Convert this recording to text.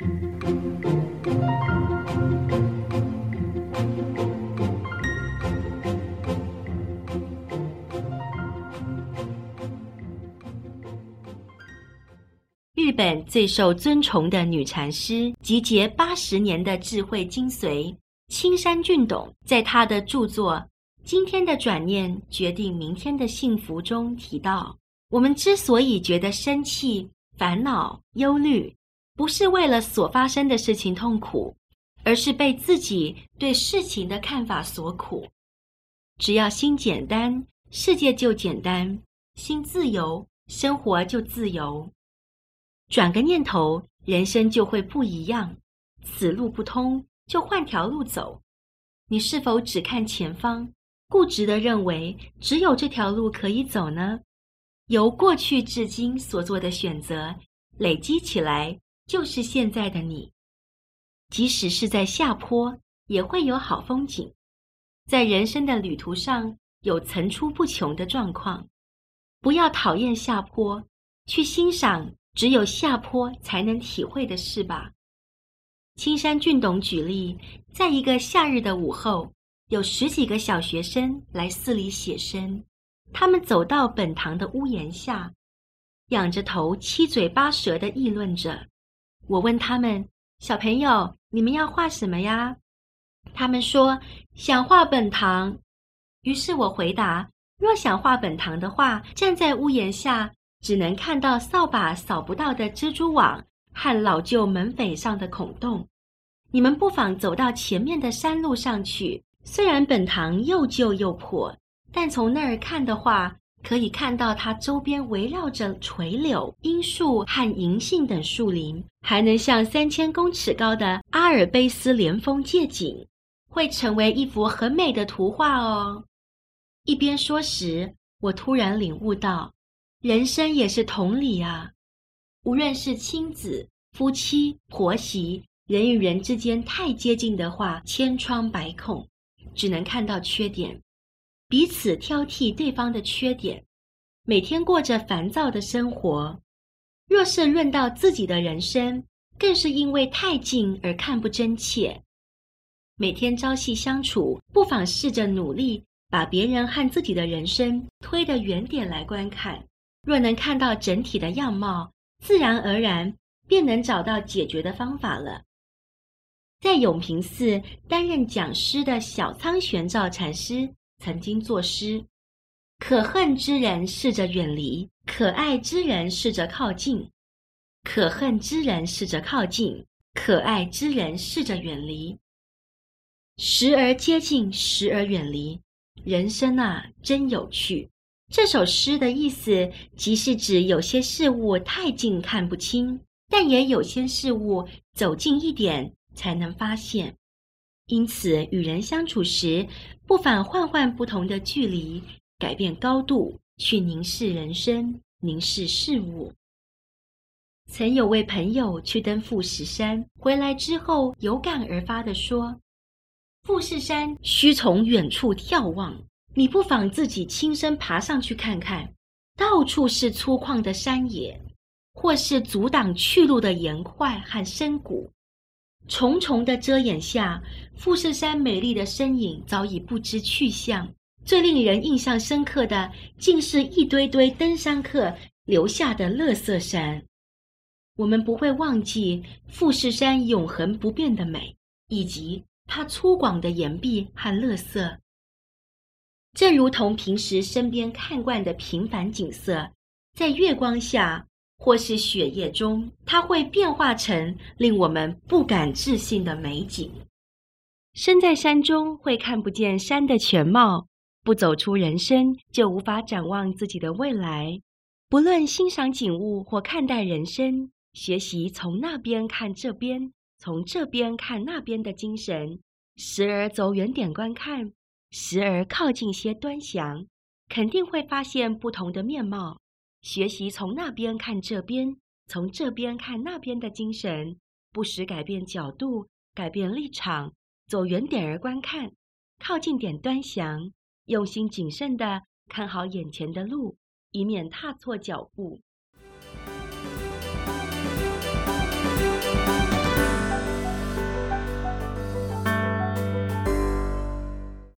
日本最受尊崇的女禅师，集结八十年的智慧精髓，青山俊董在他的著作《今天的转念决定明天的幸福》中提到，我们之所以觉得生气、烦恼、忧虑，不是为了所发生的事情痛苦，而是被自己对事情的看法所苦。只要心简单，世界就简单；心自由，生活就自由。转个念头，人生就会不一样。此路不通，就换条路走。你是否只看前方，固执地认为只有这条路可以走呢？由过去至今所做的选择累积起来，就是现在的你。即使是在下坡，也会有好风景。在人生的旅途上，有层出不穷的状况。不要讨厌下坡，去欣赏。只有下坡才能体会的事吧。青山俊董举例，在一个夏日的午后，有十几个小学生来寺里写生。他们走到本堂的屋檐下，仰着头，七嘴八舌地议论着。我问他们：“小朋友，你们要画什么呀？”他们说：“想画本堂。”于是我回答：“若想画本堂的话，站在屋檐下。”只能看到扫把扫不到的蜘蛛网和老旧门扉上的孔洞。你们不妨走到前面的山路上去。虽然本堂又旧又破，但从那儿看的话，可以看到它周边围绕着垂柳、樱树和银杏等树林，还能向三千公尺高的阿尔卑斯连峰借景，会成为一幅很美的图画哦。一边说时，我突然领悟到。人生也是同理啊，无论是亲子、夫妻、婆媳，人与人之间太接近的话，千疮百孔，只能看到缺点，彼此挑剔对方的缺点，每天过着烦躁的生活。若是论到自己的人生，更是因为太近而看不真切。每天朝夕相处，不妨试着努力把别人和自己的人生推得远点来观看。若能看到整体的样貌，自然而然便能找到解决的方法了。在永平寺担任讲师的小仓玄照禅师曾经作诗：“可恨之人试着远离，可爱之人试着靠近；可恨之人试着靠近，可爱之人试着远离。时而接近，时而远离。人生啊，真有趣。”这首诗的意思，即是指有些事物太近看不清，但也有些事物走近一点才能发现。因此，与人相处时，不妨换换不同的距离，改变高度，去凝视人生，凝视事物。曾有位朋友去登富士山，回来之后有感而发地说：“富士山需从远处眺望。”你不妨自己亲身爬上去看看，到处是粗犷的山野，或是阻挡去路的岩块和深谷，重重的遮掩下，富士山美丽的身影早已不知去向。最令人印象深刻的，竟是一堆堆登山客留下的垃圾山。我们不会忘记富士山永恒不变的美，以及它粗犷的岩壁和垃圾。正如同平时身边看惯的平凡景色，在月光下或是雪夜中，它会变化成令我们不敢置信的美景。身在山中会看不见山的全貌，不走出人生就无法展望自己的未来。不论欣赏景物或看待人生，学习从那边看这边，从这边看那边的精神，时而走远点观看。时而靠近些端详，肯定会发现不同的面貌。学习从那边看这边，从这边看那边的精神，不时改变角度，改变立场，走远点儿观看，靠近点端详，用心谨慎的看好眼前的路，以免踏错脚步。